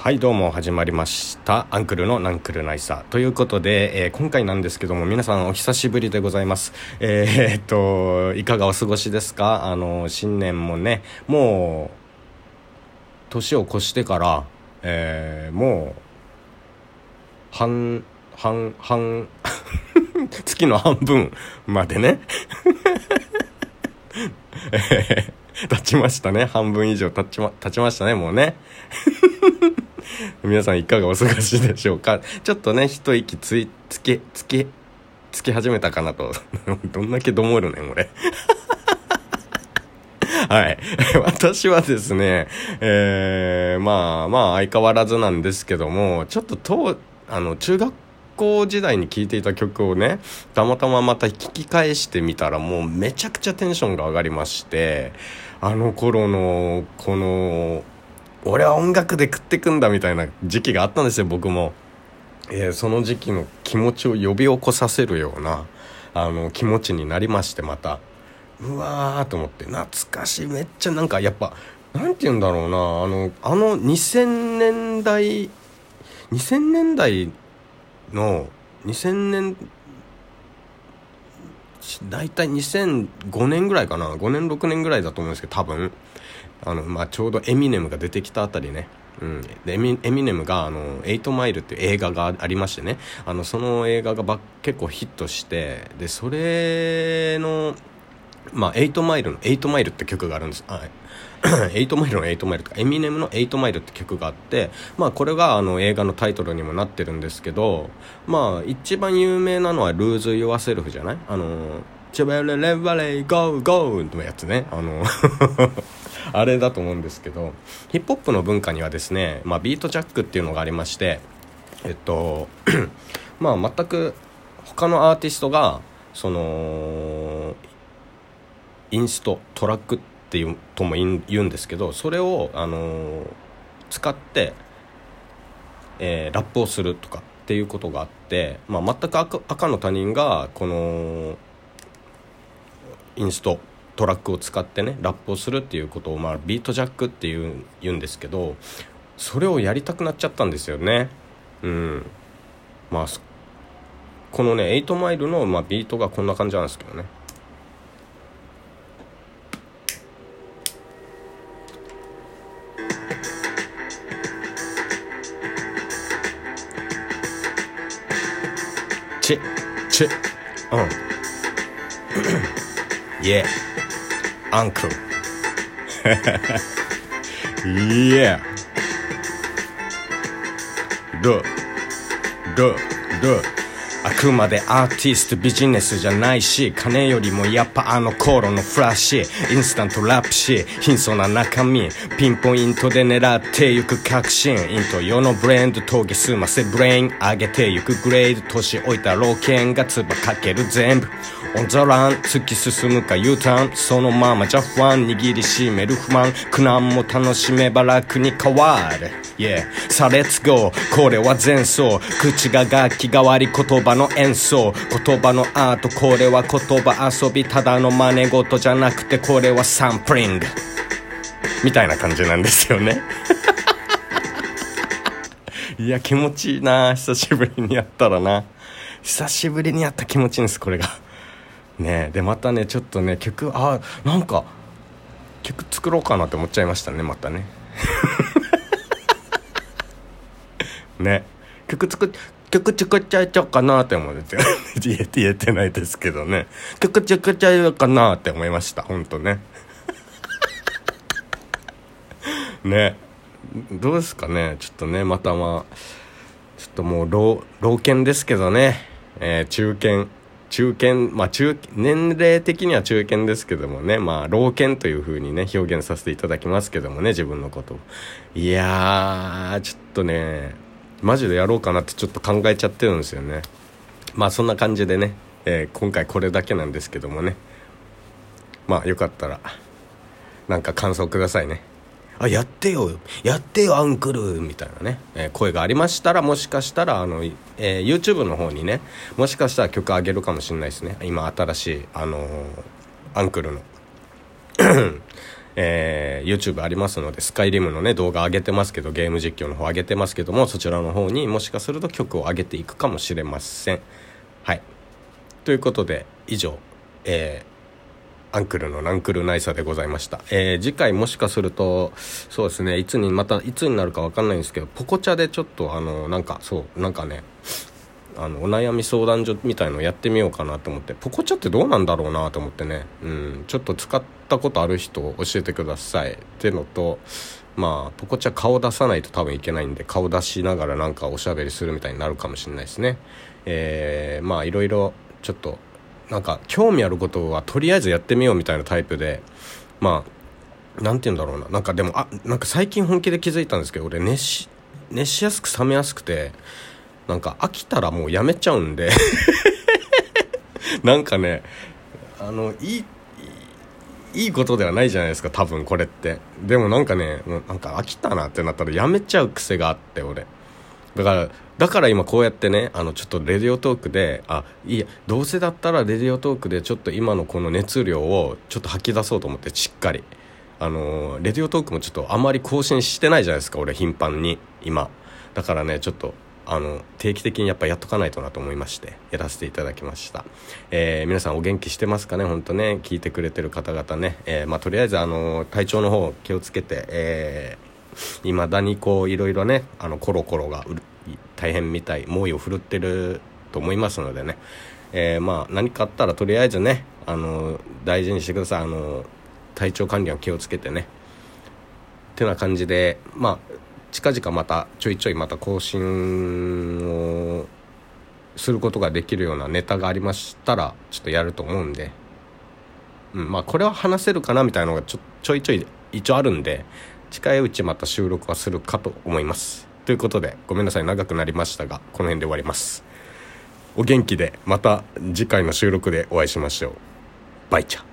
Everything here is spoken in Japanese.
はいどうも始まりました。アンクルのナンクルナイサーということで、えー、今回なんですけども皆さんお久しぶりでございます。えー、っといかがお過ごしですか？あの新年もねもう年を越してから、えー、もう半半半 月の半分までね えー、経ちましたね。半分以上経ちま経ちましたねもうね。皆さんいかがお過ごしでしょうか？ちょっとね一息ついつけつけつき始めたかなと。どんだけどもるねん俺。はい。私はですね、えー、まあまあ相変わらずなんですけども、ちょっとと、あの、中学校時代に聴いていた曲をね、たまたままた聞き返してみたらもうめちゃくちゃテンションが上がりまして、あの頃の、この、俺は音楽で食ってくんだみたいな時期があったんですよ僕も、えー、その時期の気持ちを呼び起こさせるようなあの気持ちになりましてまた。うわーと思って懐かしい。めっちゃなんかやっぱなんて言うんだろうなあのあの2000年代2000年代の2000年大体2005年ぐらいかな。5年6年ぐらいだと思うんですけど多分。あの、まあ、ちょうどエミネムが出てきたあたりね。うん、でエミエミネムがあの「8 Mile」っていう映画がありましてね。あのその映画がば結構ヒットしてでそれのまあ、エイトマイルのエイトマイルって曲があるんです。はい。エイトマイルのエイトマイルとか、エミネムのエイトマイルって曲があって、まあこれがあの映画のタイトルにもなってるんですけど、まあ一番有名なのは Lose Yourself じゃない？あの、チェベレレバレイゴーゴーのやつね。あの あれだと思うんですけど、ヒップホップの文化にはですね、まあビートジャックっていうのがありまして、えっと、まあ全く他のアーティストが、そのインストトラックってていうとも言うんですけどそれを、あの、使って、えー、ラップをするとかっていうことがあって、まあ、全く赤赤の他人がこのインストトラックを使ってねラップをするっていうことを、まあ、ビートジャックっていう言うんですけどそれをやりたくなっちゃったんですよね。うん。まあこのね8マイルの、まあ、ビートがこんな感じなんですけどね。チうん Yeah. アンクル Yeah. ドドドあくまでアーティストビジネスじゃないし金よりもやっぱあの頃のフラッシュインスタントラップし貧相な中身ピンポイントで狙ってゆく確信イント世のブレンド峠すませブレイン上げてゆく。グレード年老いた老犬が唾かける。全部。オンザラン突き進むか U ターンそのままじゃ不安握りしめる不満。苦難も楽しめば楽に変わる。Yeah さあレッツゴーこれは前奏。口が楽器代わり言葉の演奏。言葉のアート。これは言葉遊び。ただの真似事じゃなくてこれはサンプリング。みたいな感じなんですよね。いや気持ちいいな。久しぶりにやったらな。久しぶりにやった気持ちいいんですこれが。ねでまたねちょっとね曲あなんか曲作ろうかなって思っちゃいましたねまたね。ね。曲作っ曲作っちゃいちゃうかなって思って 言えて言えてないですけどね。曲作っちゃうかなって思いました。本当ね。ね。どうですかね。ちょっとねまたまあちょっともう老老犬ですけどね、えー、中堅。中堅。まあ中年齢的には中堅ですけどもね。まあ老犬というふうにね表現させていただきますけどもね自分のことを。いやーちょっとねマジでやろうかなってちょっと考えちゃってるんですよね。まあそんな感じでね、えー、今回これだけなんですけどもね。まあよかったらなんか感想くださいね。あやってよ。やってよアンクル。みたいなね、えー、声がありましたらもしかしたらあの、えー、YouTube の方にねもしかしたら曲あげるかもしれないですね。今新しいあのー、アンクルのえー、YouTube ありますので、スカイリムのね、動画上げてますけど、ゲーム実況の方上げてますけども、そちらの方にもしかすると曲を上げていくかもしれません。はい。ということで、以上、えー、アンクルのナンクルナイサでございました。えー、次回もしかすると、そうですね、いつに、また、いつになるかわかんないんですけど、ポコチャでちょっと、あの、なんか、そう、なんかね、あのお悩み相談所みたいのやってみようかなと思って。ポコチャってどうなんだろうなと思ってね、うん、ちょっと使ったことある人教えてくださいってのとまあポコチャ顔出さないと多分いけないんで顔出しながらなんかおしゃべりするみたいになるかもしれないですね。えー、まあいろいろちょっとなんか興味あることはとりあえずやってみようみたいなタイプでまあなんて言うんだろうな。なんかでもあなんか最近本気で気づいたんですけど俺熱し熱しやすく冷めやすくてなんか飽きたらもうやめちゃうんで。なんかねあのいいいいことではないじゃないですか多分これって。でもなんかねなんか飽きたなってなったらやめちゃう癖があって俺。だからだから今こうやってねあのちょっとレディオトークであいいやどうせだったらレディオトークでちょっと今のこの熱量をちょっと吐き出そうと思ってしっかり。あのレディオトークもちょっとあまり更新してないじゃないですか俺頻繁に。今。だからねちょっとあの定期的にやっぱやっとかないとなと思いましてやらせていただきました、えー、皆さんお元気してますかね？本当ね聞いてくれてる方々ね、えー、まあ、とりあえずあの体調の方気をつけて、えー、未だにこういろいろねあのコロコロが大変みたい猛威を振るってると思いますのでね、えー、まあ何かあったらとりあえずねあの大事にしてください。あの体調管理は気をつけてね。てな感じでまあ近々またちょいちょいまた更新をすることができるようなネタがありましたらちょっとやると思うんで、うん、まあこれは話せるかなみたいなのがちょちょいちょい一応あるんで近いうちまた収録はするかと思います。ということでごめんなさい長くなりましたがこの辺で終わります。お元気でまた次回の収録でお会いしましょう。バイチャ